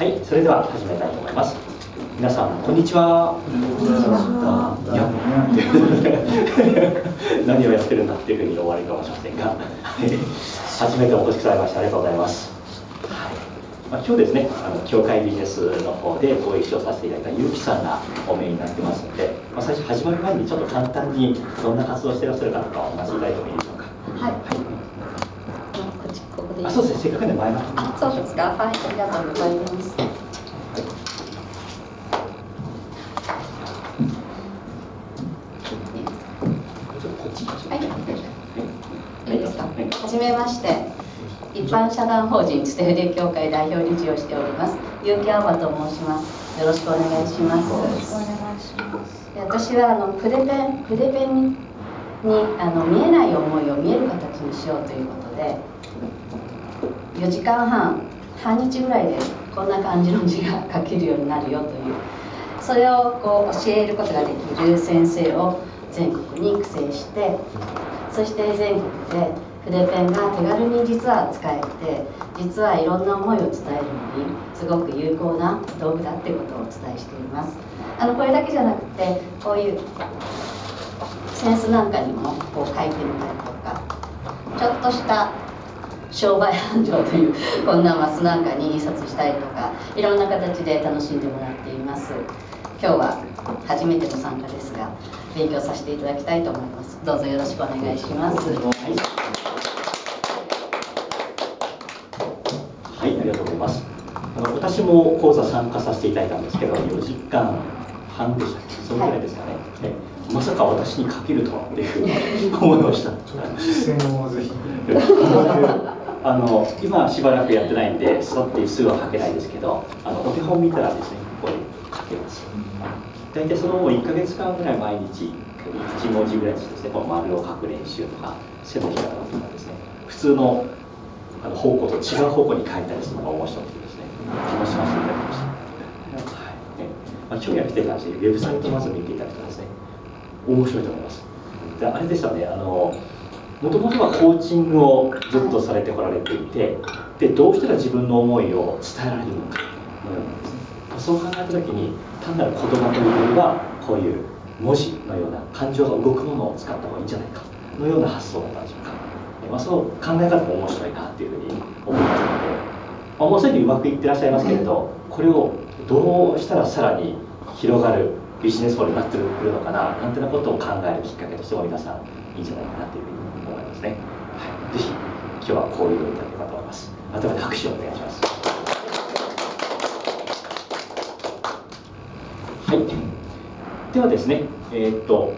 はい、それでは始めたいと思います。皆さん、こんにちは。何をやってるんだっていうふうに思われるかもしれませんが、初めてお越しくださいましてありがとうございます。はいまあ、今日ですね、あの教会ビジネスの方でご一緒させていただいたゆうきさんがお見えになってますので、まあ、最初始まる前にちょっと簡単にどんな活動をしていらっしゃるかとかお話しいただいてもいいでしょうか。はい。こっちここでいいあ、そうですね、せっかくで前の方にあ、そうですか？はい、ありがとうございます。はい。いいですか？はじめまして。一般社団法人ステフデ協会代表理事をしております。結城青葉と申します。よろしくお願いします。よろしくお願いします。で私はあの筆ペン筆ペンにあの見えない思いを見える形にしようということで4時間半半日ぐらいでこんな感じの字が書けるようになるよという。それをこう教えることができる先生を全国に育成してそして全国で筆ペンが手軽に実は使えて実はいろんな思いを伝えるのにすごく有効な道具だってことをお伝えしています。あのこれだけじゃなくてこういうセンスなんかにもこう書いてみたりとかちょっとした商売繁盛というこんなマスなんかに印刷したりとかいろんな形で楽しんでもらっています。今日は初めての参加ですが勉強させていただきたいと思います。どうぞよろしくお願いします。はい、ありがとうございます。あの私も講座参加させていただいたんですけど、4時間半でしたっけ、そのぐらいですかね。ねまさか私にかけるとはっていうふうに思いました。あの今しばらくやってないんで、座ってすぐは書けないですけど、あのお手本見たらですね、ここで書けます。大体その1ヶ月間ぐらい毎日1文字ぐらいですね、この丸を書く練習とか、背の平方とかですね、普通のあの方向と違う方向に書いたりするのが面白くてですね、楽しませていただきました。はいねまあ、興味が来ていたし、ウェブサイトをまず見ていただくとですね、面白いと思います。であれでしたね、あのもともとはコーチングをずっとされてこられていて、でどうしたら自分の思いを伝えられるのかうな、そう考えたときに、単なる言葉というよりは、こういう文字のような感情が動くものを使った方がいいんじゃないかのような発想だったんでしょうか。まあ、その考え方も面白いなというふうに思いますので、まあ、もうすでにうまくいってらっしゃいますけれど、これをどうしたらさらに広がるビジネスモデルになってくるのかななんてなことを考えるきっかけとしても皆さんいいんじゃないかなというふうに思いますね。はい、ぜひ今日はこういうのをいただければと思います。改めて拍手をお願いします。はい。ではですね、えーっと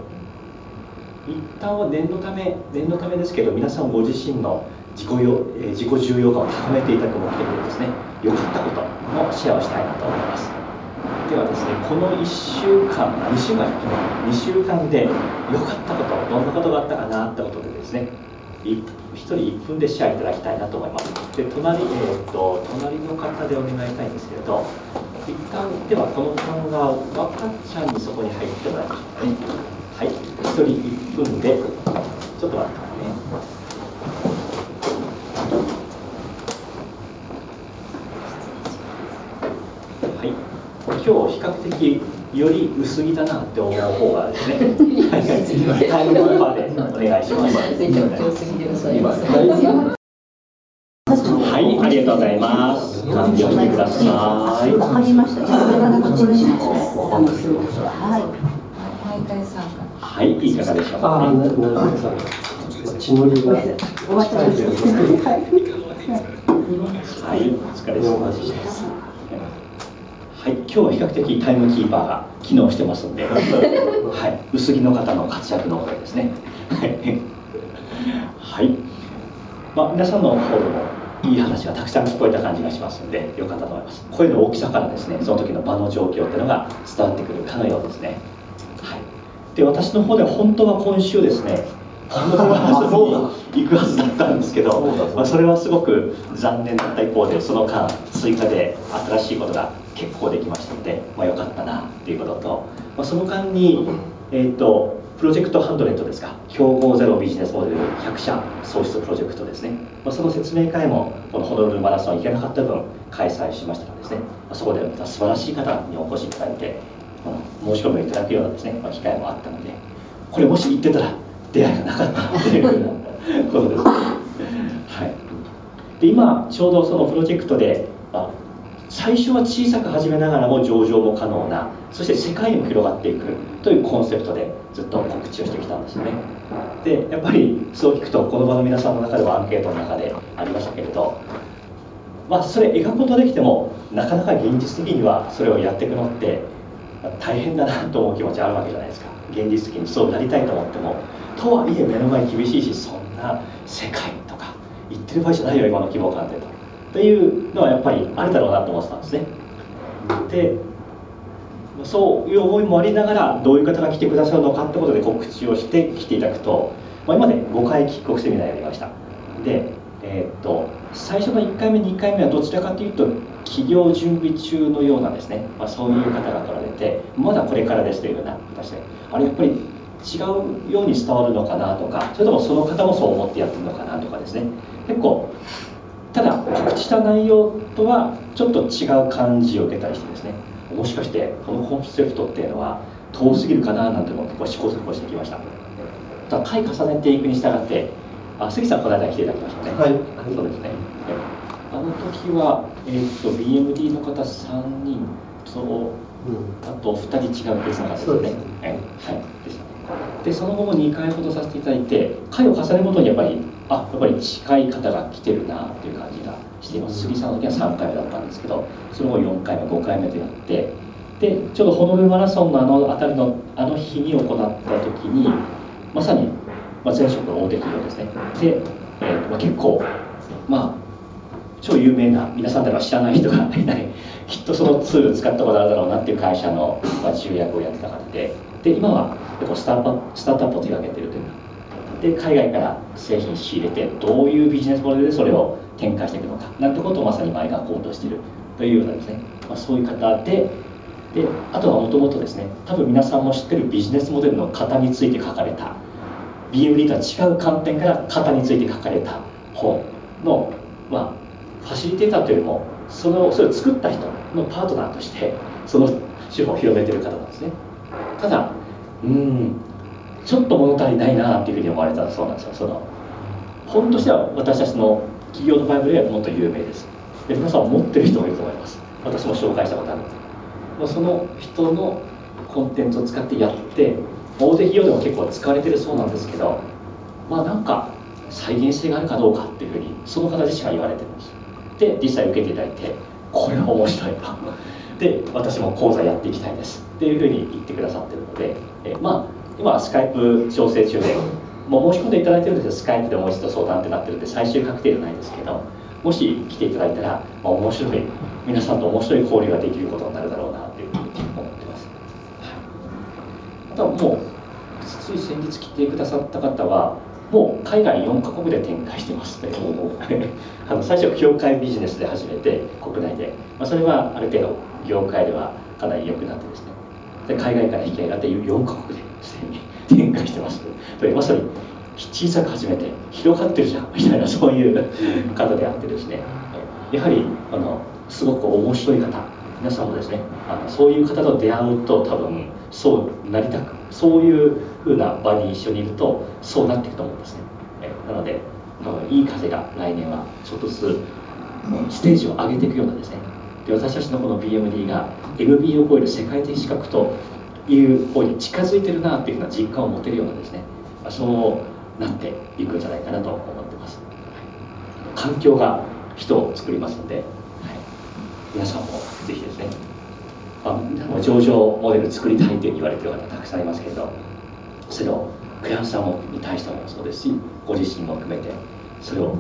一旦は念のため念のためですけど皆さんご自身の自己よ、えー自己重要感を高めていただく目的でですね良かったことのシェアをしたいなと思いますではですねこの1週間2週間2週間で良かったことどんなことがあったかなってことでですね1人1分でシェアいただきたいなと思いますで隣,、えーっと隣の方でお願いしたいんですけれど一旦ではこの看板若ちゃんにそこに入ってもらいましょうかねはい、一人1分で、ちょっと待ってくださいね。はい、今日比較的より薄着だなって思う方がですね、タイムナンバーでお願いします。はい、ありがとうございます。完了してください。わかりました。じゃあ、これがこっちに。はい。毎回参加はい、いかがでしょうか、あ、なね。なるほど。血のりが。おばちゃんです。はい。はい、お疲れ様でした。はい、今日は比較的タイムキーパーが機能してますんで、はい、薄着の方の活躍のおかげですね。はいはい、まあ、皆さんの方でもいい話がたくさん聞こえた感じがしますので、よかったと思います。声の大きさからですね、その時の場の状況っていうのが伝わってくるかのようですね。はい、で、私の方では本当は今週ですね、行くはずだったんですけど、まあ、それはすごく残念だった一方で、その間、追加で新しいことが結構できましたので、まあ、よかったなっていうことと、まあ、その間に、えー、とプロジェクト100ですか競合ゼロビジネスモデル100社創出プロジェクトですね、まあ、その説明会もこのホノルルマラソン行けなかった分開催しましたがですね、まあ、そこでまた素晴らしい方にお越しいただいて、まあ、申し込みをいただくようなですね、まあ、機会もあったのでこれもし行ってたら出会いがなかったっていうことです、はい、で今ちょうどそのプロジェクトで、最初は小さく始めながらも上場も可能なそして世界にも広がっていくというコンセプトでずっと告知をしてきたんですね。でやっぱりそう聞くとこの場の皆さんの中ではアンケートの中でありましたけれどまあそれ描くことできてもなかなか現実的にはそれをやっていくのって大変だなと思う気持ちあるわけじゃないですか。現実的にそうなりたいと思ってもとはいえ目の前厳しいしそんな世界とか言ってる場合じゃないよ今の規模感でとというのはやっぱりあるだろうなと思ってたんですね。でそういう思いもありながらどういう方が来てくださるのかってことで告知をして来ていただくと、まあ、今まで5回帰国セミナーやりました。で、えー、っと最初の1回目2回目はどちらかというと企業準備中のようなんですね、まあ、そういう方が来られてまだこれからですというような形で。あれやっぱり違うように伝わるのかなとかそれともその方もそう思ってやってるのかなとかですね。結構ただ告知した内容とはちょっと違う感じを受けたりしてですね。もしかしてこのコンセプトっていうのは遠すぎるかななんても結構試行錯誤してきました。ただ回重ねていくに従ってあ杉さんこの間来ていただきましたね。はい、そうですね。あの時は、えーと、と BMD の方3人と、うん、あと2人違う別の方ですね。はい、はい。でしたでその後も2回ほどさせていただいて回を重ねるごとにやっぱりあやっぱり近い方が来てるなっていう感じがしています。杉さんの時は3回目だったんですけどその後4回目5回目とやってでちょうどホノルルマラソンのあの辺りのあの日に行った時にまさに、まあ、前職の大手企業ですね。で、えーまあ、結構まあ超有名な皆さんでは知らない人がいないきっとそのツール使ったことあるだろうなっていう会社の、まあ、重役をやってた方でで今は結構スタートスタートアップを手がけてるという。で海外から製品仕入れてどういうビジネスモデルでそれを展開していくのか。なんてことをまさに前がこうとしているというようなですね、まあ、そういう方でであとはもともとですね多分皆さんも知ってるビジネスモデルの型について書かれた。BMD とは違う観点から型について書かれた本の、まあ、ファシリテーターというよりもそのそれを作った人のパートナーとしてその手法を広めている方なんですね。ただうんちょっと物足りないなっていうふうに思われたそうなんですよ。その本としては私たちの企業のバイブルよりもっと有名です。で皆さん持ってる人もいると思います。私も紹介したことあるので。その人のコンテンツを使ってやって大手企業でも結構使われてるそうなんですけどまあなんか再現性があるかどうかっていうふうにその方自身は言われてるんです。で実際受けていただいてこれは面白いとで私も講座やっていきたいです。っていうふうに言ってくださってるのでえまあ今スカイプ調整中でもう申し込んでいただいてるんですよ。スカイプでもう一度相談ってなってるんで最終確定じゃないですけどもし来ていただいたら、まあ、面白い皆さんと面白い交流ができることになるだろうなというふうに思ってます、あとはもうつい先日来てくださった方はもう海外4カ国で展開してますね。あの最初は業界ビジネスで始めて国内で、まあ、それはある程度業界ではかなり良くなってですね。で海外から引き上がって4カ国ですでに展開してます。とまさに小さく始めて広がってるじゃんみたいなそういう方であってですね。やはりあのすごく面白い方皆さんもですねあのそういう方と出会うと多分そうなりたくそういう風な場に一緒にいるとそうなっていくと思うんですね。なのでいい風が来年はちょっとずつステージを上げていくようなですね。で私たちのこの BMD が MB を超える世界的資格という方に近づいてるなっていうふうな実感を持てるようなですね、そうなっていくんじゃないかなと思ってます、環境が人を作りますので、はい、皆さんもぜひですね、まあ、上場モデル作りたいって言われてる方たくさんいますけれど。それをクライアントさんに対してもそうですしご自身も含めてそれを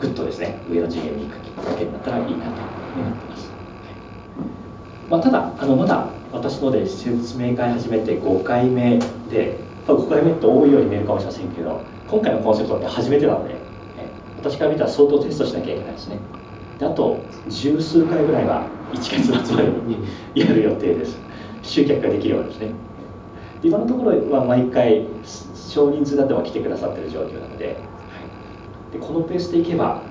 ぐっとですね上の次元に行くきっかけになったらいいなと思ってます。まあ、ただあのまだ私ので説明会始めて5回目で5回目って多いように見えるかもしれませんけど今回のコンセプトって初めてなので私から見たら相当テストしなきゃいけないですね。であと十数回ぐらいは1月末までにやる予定です。集客ができるようですね。今のところは毎回少人数だっても来てくださってる状況なので,、はい、でこのペースでいけば、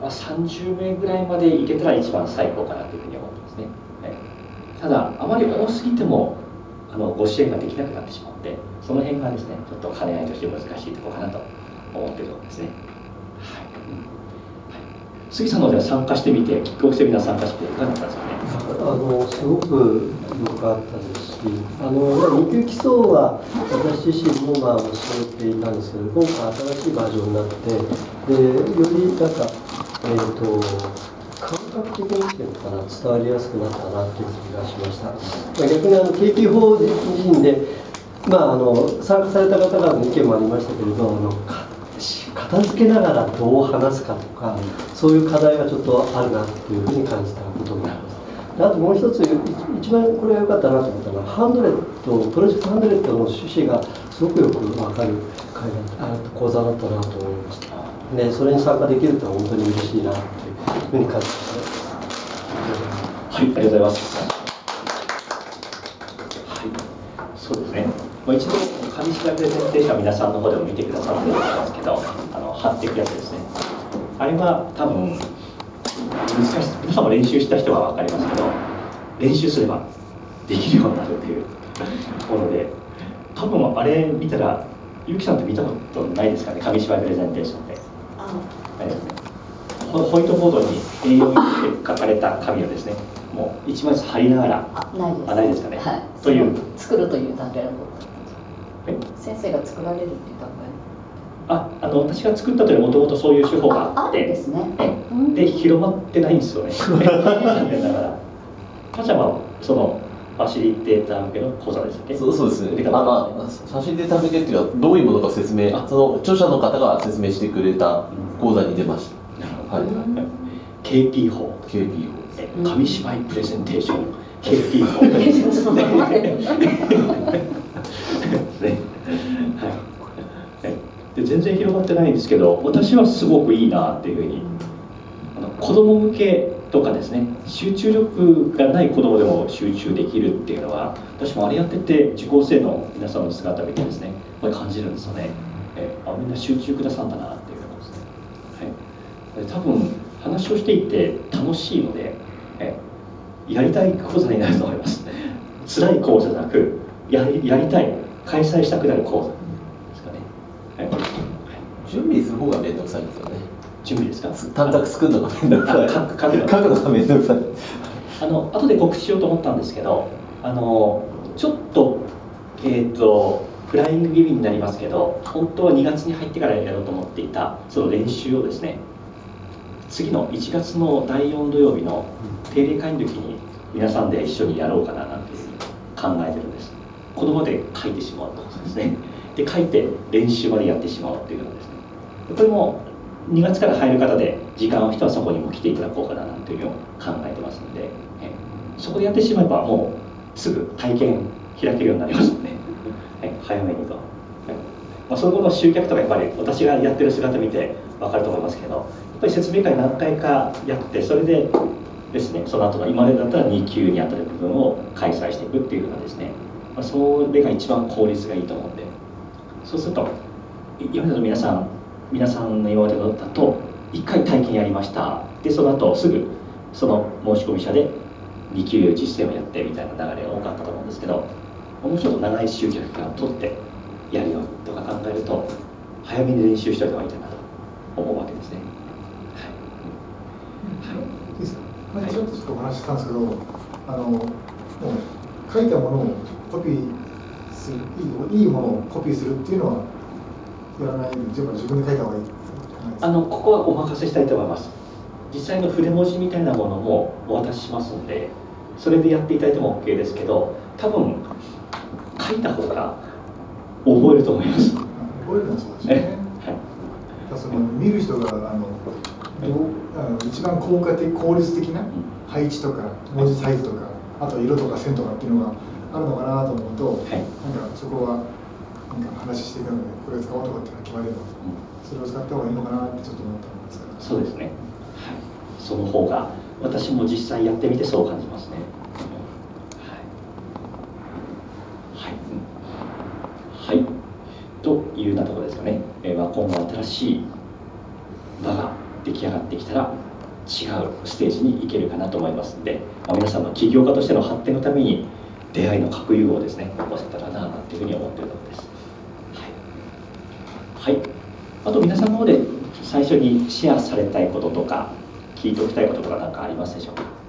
まあ、30名ぐらいまでいけたら一番最高かなというふうに思ってますね、はい、ただあまり多すぎてもあのご支援ができなくなってしまってその辺がですねちょっと兼ね合いとして難しいところかなと思ってるところですね、はい。杉さんのでは参加してみてキックオフセミナー参加していかがだったですかね？あのすごく良かったですしあの2級基礎は私自身もまあ教えていたんですけど今回新しいバージョンになってでよりなんかえっ、ー、と感覚的にっていうのかな伝わりやすくなったなという気がしました、まあ、逆にあの景気法自身でまああの参加された方からの意見もありましたけれどあの片付けながらどう話すかとかそういう課題がちょっとあるなっていうふうに感じたことがあります。あともう一つ一番これが良かったなと思ったのはハンドレットプロジェクトハンドレットの趣旨がすごくよく分かる会だ講座だったなと思いました。でそれに参加できると本当に嬉しいなというふうに感じました。はいありがとうございます。はい。そうですね、まあ、一度紙芝居プレゼンテーションは皆さんの方でも見てくださってると思いますけどあの貼っていくやつですね。あれは多分難しい皆さんも練習した人は分かりますけど練習すればできるようになるっていう もので多分あれ見たらゆきさんって見たことないですかね？紙芝居プレゼンテーションであ。ですね。ホワイトボードに A4 で書かれた紙をですねもう一枚ずつ貼りながら。あないです。あないですかね、はい、という。作るという段階の先生が作られるっていう段階ああの私が作ったというもともとそういう手法があって。あるんですね。で広まってないんですよね。残念ながら。他社はそのファシリテーター向けの講座ですね。そうそうですね。あまあファシリテーター向けっていうのはどういうものか説明その著者の方が説明してくれた講座に出ました、はい、KP 法。KP 法紙芝居プレゼンテーション。KP 法 ね。はい。で全然広がってないんですけど私はすごくいいなっていうふうにあの子供向けとかですね。集中力がない子供でも集中できるっていうのは私もあれやってて受講生の皆さんの姿を見てですねこれ感じるんですよね。えあみんな集中くださんだなっていうことですね、はい、多分話をしていて楽しいのでえやりたい講座になると思います。辛い講座じゃなくやりやりたい開催したくなる講座準備する方が面倒くさいんですよね。準備ですか？短冊作るのが面倒くさい。書く書くのが面倒くさい。あの後で告知しようと思ったんですけどあのちょっとえっ、ー、とフライング気味になりますけど本当は2月に入ってからやろうと思っていたその練習をですね次の1月の第4土曜日の定例会の時に皆さんで一緒にやろうかななんて考えてるんです子供で書いてしまうとですね。で書いて練習までやってしまうっていうのですねこれも2月から入る方で時間を人はそこにも来ていただこうかななんていうのを考えてますのでえそこでやってしまえばもうすぐ体験開けるようになりますので、は い、早めにと、はいまあ、その後の集客とかやっぱり私がやってる姿見て分かると思いますけどやっぱり説明会何回かやってそれでですねその後の今までだったら2級にあたる部分を開催していくっていうのがですね、まあ、それが一番効率がいいと思うんで。そうすると今までの皆さん皆さんの今までのだと1回体験やりました。でその後すぐその申し込み者で2級実践をやってみたいな流れが多かったと思うんですけどもうちょっと長い集客間を取ってやるよとか考えると早めに練習しておいた方がいいかなと思うわけですね。はい、い。い。ですか、前ちょっとちょっとお話ししたんですけどあのもう書いたものをコピーするいいいいものをコピーするっていうのはやらないで自分で書いた方がいい。あのここはお任せしたいと思います。実際の筆文字みたいなものもお渡ししますんでそれでやっていただいても OK ですけど多分書いた方が覚えると思います。覚えるのはそうですね、はい、その見る人があのどうあの一番効果的効率的な配置とか文字サイズとかあと色とか線とかっていうのがあるのかなと思うと、はい、なんかそこはなんか話していくのでこれを使おうとかっていうの決まれば、うん、それを使った方がいいのかなってちょっと思ったんですけど。そうですね、はい、その方が私も実際やってみてそう感じますね。はい、はい、はい、というようなところですかね、えー、まあ、今後新しい場が出来上がってきたら違うステージに行けるかなと思いますので、まあ、皆さんの起業家としての発展のために出会いの核融合ですね。起こせたらななんていうふうに思っているところです。はい、はい、あと皆さんの方で最初にシェアされたいこととか聞いておきたいこととか何かありますでしょうか？